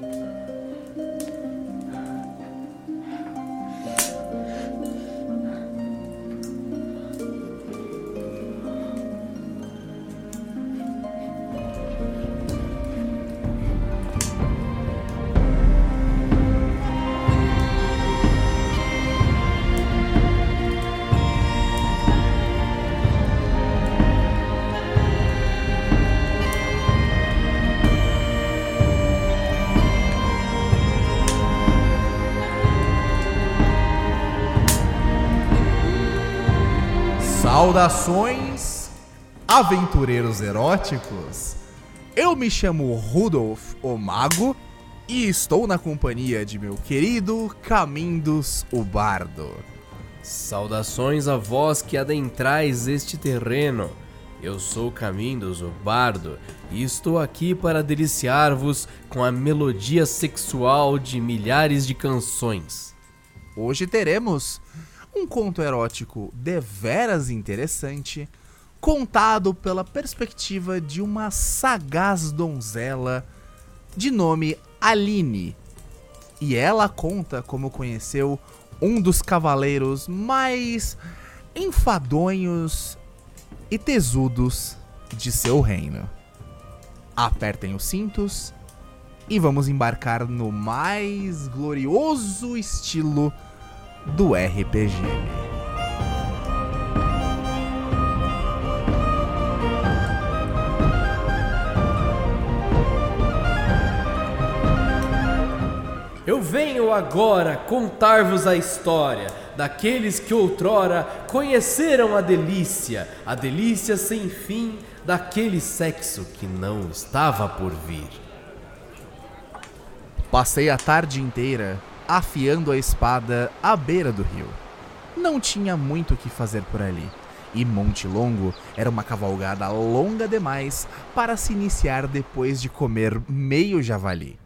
Música Saudações, aventureiros eróticos! Eu me chamo Rudolf, o Mago, e estou na companhia de meu querido Camindos, o Bardo. Saudações a vós que adentrais este terreno. Eu sou Camindos, o Bardo, e estou aqui para deliciar-vos com a melodia sexual de milhares de canções. Hoje teremos um conto erótico deveras interessante, contado pela perspectiva de uma sagaz donzela de nome Aline. E ela conta como conheceu um dos cavaleiros mais enfadonhos e tesudos de seu reino. Apertem os cintos e vamos embarcar no mais glorioso estilo do RPG. Eu venho agora contar-vos a história daqueles que outrora conheceram a delícia, a delícia sem fim daquele sexo que não estava por vir. Passei a tarde inteira afiando a espada à beira do rio. Não tinha muito o que fazer por ali, e Monte Longo era uma cavalgada longa demais para se iniciar depois de comer meio javali.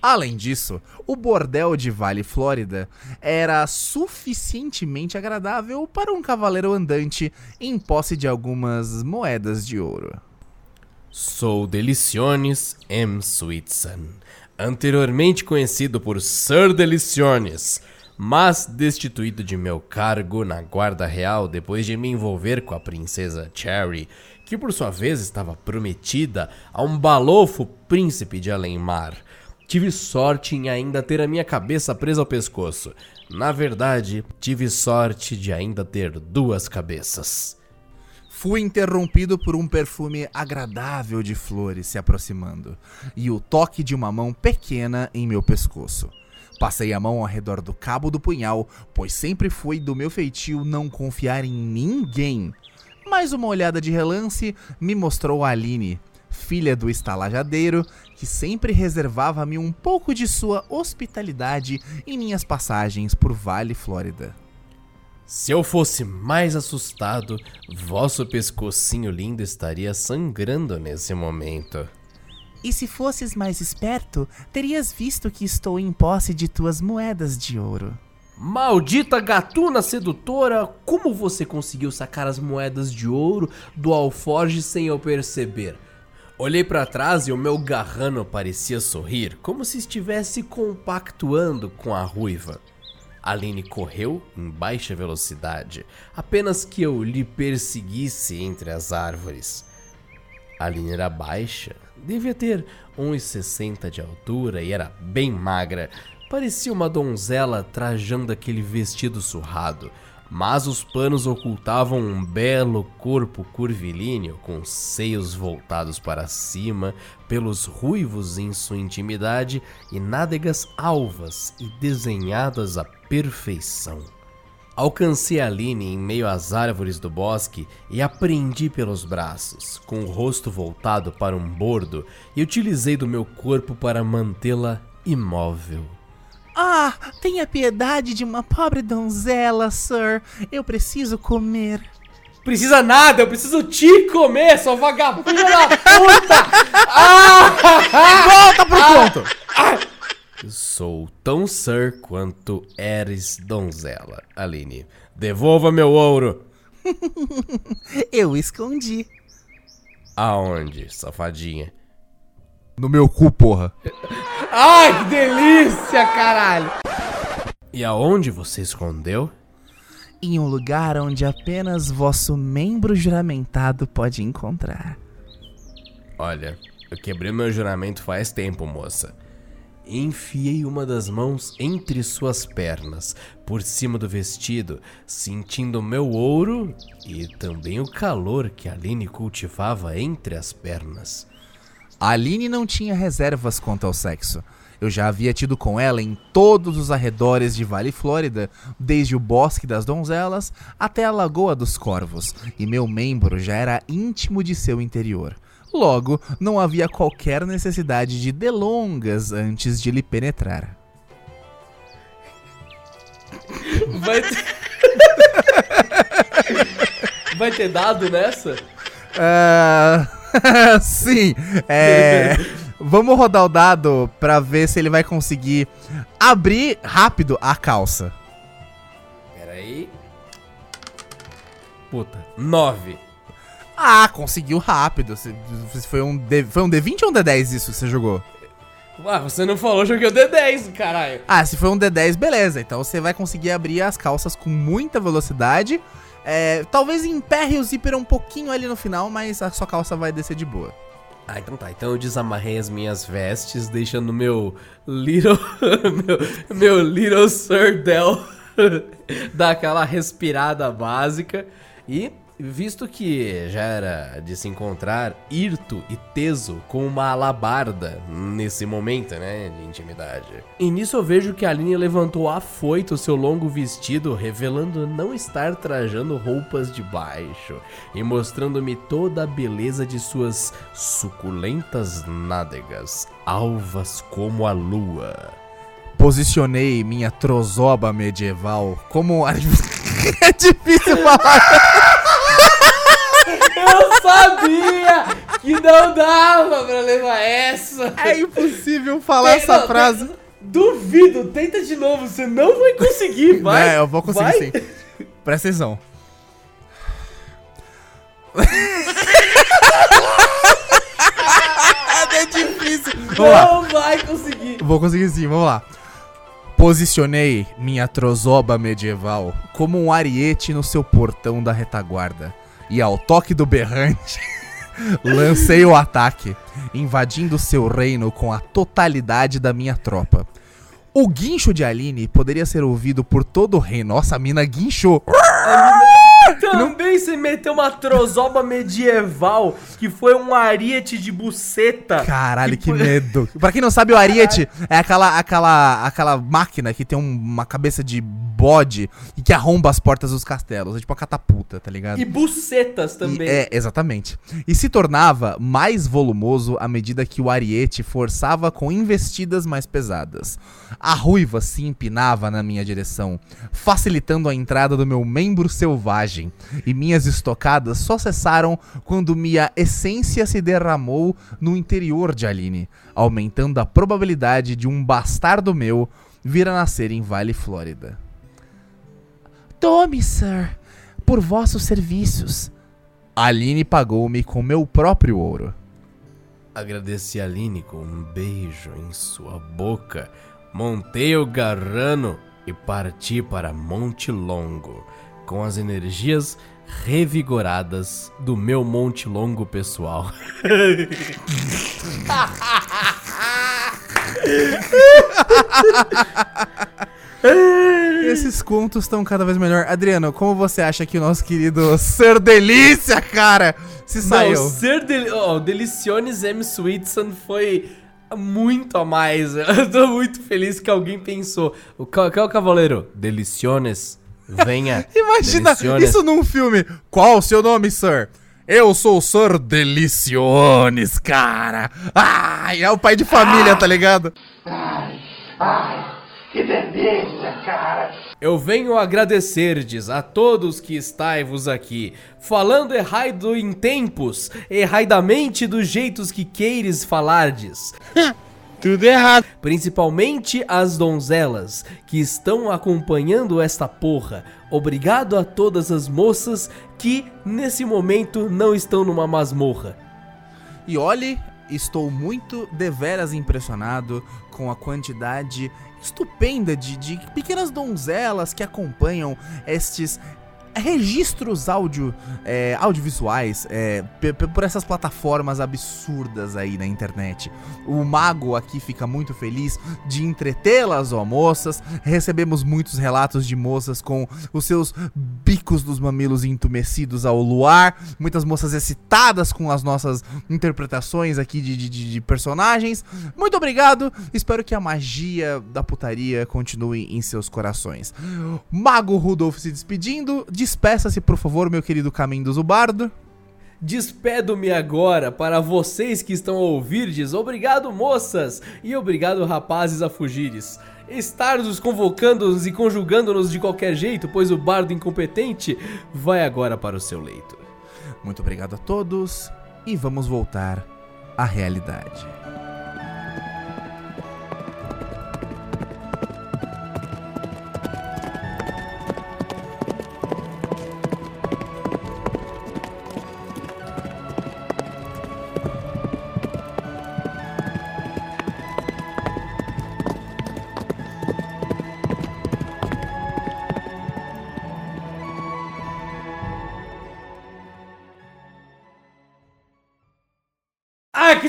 Além disso, o bordel de Vale Flórida era suficientemente agradável para um cavaleiro andante em posse de algumas moedas de ouro. Sou Deliciones M. Sweetson, anteriormente conhecido por Sir Deliciones, mas destituído de meu cargo na Guarda Real depois de me envolver com a princesa Cherry, que por sua vez estava prometida a um balofo príncipe de Além-Mar. Tive sorte em ainda ter a minha cabeça presa ao pescoço. Na verdade, tive sorte de ainda ter duas cabeças. Fui interrompido por um perfume agradável de flores se aproximando e o toque de uma mão pequena em meu pescoço. Passei a mão ao redor do cabo do punhal, pois sempre foi do meu feitio não confiar em ninguém. Mas uma olhada de relance me mostrou a Aline, filha do estalajadeiro, que sempre reservava-me um pouco de sua hospitalidade em minhas passagens por Vale Flórida. Se eu fosse mais assustado, vosso pescocinho lindo estaria sangrando nesse momento. E se fosses mais esperto, terias visto que estou em posse de tuas moedas de ouro. Maldita gatuna sedutora, como você conseguiu sacar as moedas de ouro do alforge sem eu perceber? Olhei para trás e o meu garrano parecia sorrir, como se estivesse compactuando com a ruiva. Aline correu em baixa velocidade, apenas que eu lhe perseguisse entre as árvores. Aline era baixa, devia ter 1,60 de altura e era bem magra. Parecia uma donzela trajando aquele vestido surrado, mas os panos ocultavam um belo corpo curvilíneo com seios voltados para cima, pelos ruivos em sua intimidade e nádegas alvas e desenhadas à perfeição. Alcancei a Aline em meio às árvores do bosque e a prendi pelos braços, com o rosto voltado para um bordo, e utilizei do meu corpo para mantê-la imóvel. Ah, tenha piedade de uma pobre donzela, Sir. Eu preciso comer. Precisa nada, eu preciso te comer, sua vagabunda da puta! Ah! Volta pro conto! Sou tão Sir quanto eres donzela, Aline. Devolva meu ouro! Eu escondi. Aonde, safadinha? No meu cu, porra. Ai, que delícia, caralho! E aonde você escondeu? Em um lugar onde apenas vosso membro juramentado pode encontrar. Olha, eu quebrei meu juramento faz tempo, moça. Enfiei uma das mãos entre suas pernas, por cima do vestido, sentindo meu ouro e também o calor que a Aline cultivava entre as pernas. A Aline não tinha reservas quanto ao sexo. Eu já havia tido com ela em todos os arredores de Vale Flórida, desde o Bosque das Donzelas até a Lagoa dos Corvos, e meu membro já era íntimo de seu interior. Logo, não havia qualquer necessidade de delongas antes de lhe penetrar. Vai ter... Vai ter dado nessa? Ah, sim, é. Vamos rodar o dado pra ver se ele vai conseguir abrir rápido a calça. Pera aí. Puta, nove. Ah, conseguiu rápido. Foi um, D, foi um D20 ou um D10 isso que você jogou? Ah, você não falou, joguei o D10, caralho. Ah, se foi um D10, beleza. Então você vai conseguir abrir as calças com muita velocidade. É, talvez emperre o zíper um pouquinho ali no final, mas a sua calça vai descer de boa. Ah, então tá. Então eu desamarrei as minhas vestes, deixando meu little. meu, meu little surdel dar aquela respirada básica. E, visto que já era de se encontrar hirto e teso com uma alabarda nesse momento, né, de intimidade. E nisso eu vejo que a Aline levantou afoito seu longo vestido, revelando não estar trajando roupas de baixo e mostrando-me toda a beleza de suas suculentas nádegas, alvas como a lua. Posicionei minha trozoba medieval como. é difícil falar. Eu sabia que não dava pra levar essa. É impossível falar essa Não, frase. Duvido, tenta de novo, você não vai conseguir, vai. É, eu vou conseguir vai. sim. Presta atenção. é difícil. Não vai conseguir. Vou conseguir sim, vamos lá. Posicionei minha trozoba medieval como um ariete no seu portão da retaguarda. E ao toque do berrante, lancei o ataque, invadindo seu reino com a totalidade da minha tropa. O guincho de Aline poderia ser ouvido por todo o reino. Nossa, a mina guinchou. Também você meteu uma trozoba medieval que foi um ariete de buceta. Caralho, que foi- medo. Pra quem não sabe, o Ariete é aquela, aquela, aquela máquina que tem um- uma cabeça de bode e que arromba as portas dos castelos. É tipo uma catapulta, tá ligado? E bucetas E- também. é, exatamente. E se tornava mais volumoso à medida que o ariete forçava com investidas mais pesadas. A ruiva se empinava na minha direção, facilitando a entrada do meu membro selvagem, e minhas estocadas só cessaram quando minha essência se derramou no interior de Aline, aumentando a probabilidade de um bastardo meu vir a nascer em Vale Flórida. Tome, sir, por vossos serviços. Aline pagou-me com meu próprio ouro. Agradeci a Aline com um beijo em sua boca, montei o garrano e parti para Monte Longo, com as energias revigoradas do meu Monte Longo pessoal. Esses contos estão cada vez melhor. Adriano, como você acha que o nosso querido Ser Delícia, cara, se saiu? Não, ser deli oh, Deliciones M. Sweetson foi muito a mais. Eu tô muito feliz que alguém pensou. O qual é o cavaleiro? Deliciones, venha. Imagina isso num filme. Qual o seu nome, Sir? Eu sou o Sir Deliciones, cara. Ai, é o pai de família, tá ligado? Eu venho agradecerdes a todos que estai-vos aqui, falando errado em tempos, erraidamente dos jeitos que queires falardes. Tudo errado. Principalmente as donzelas que estão acompanhando esta porra. Obrigado a todas as moças que nesse momento não estão numa masmorra. E olhe estou muito deveras impressionado com a quantidade estupenda de, de pequenas donzelas que acompanham estes registros áudio, é, audiovisuais é, por essas plataformas absurdas aí na internet. O Mago aqui fica muito feliz de entretê-las, ó moças. Recebemos muitos relatos de moças com os seus bicos dos mamilos entumecidos ao luar, muitas moças excitadas com as nossas interpretações aqui de, de, de personagens. Muito obrigado, espero que a magia da putaria continue em seus corações. Mago Rudolf se despedindo, de Despeça-se, por favor, meu querido Caminho do Zubardo. Despedo-me agora para vocês que estão a ouvirdes. Obrigado, moças! E obrigado, rapazes, a fugires. Estar-nos convocando-nos e conjugando-nos de qualquer jeito, pois o bardo incompetente vai agora para o seu leito. Muito obrigado a todos e vamos voltar à realidade.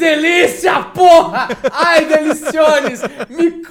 Delícia, porra! Ai, deliciones! Me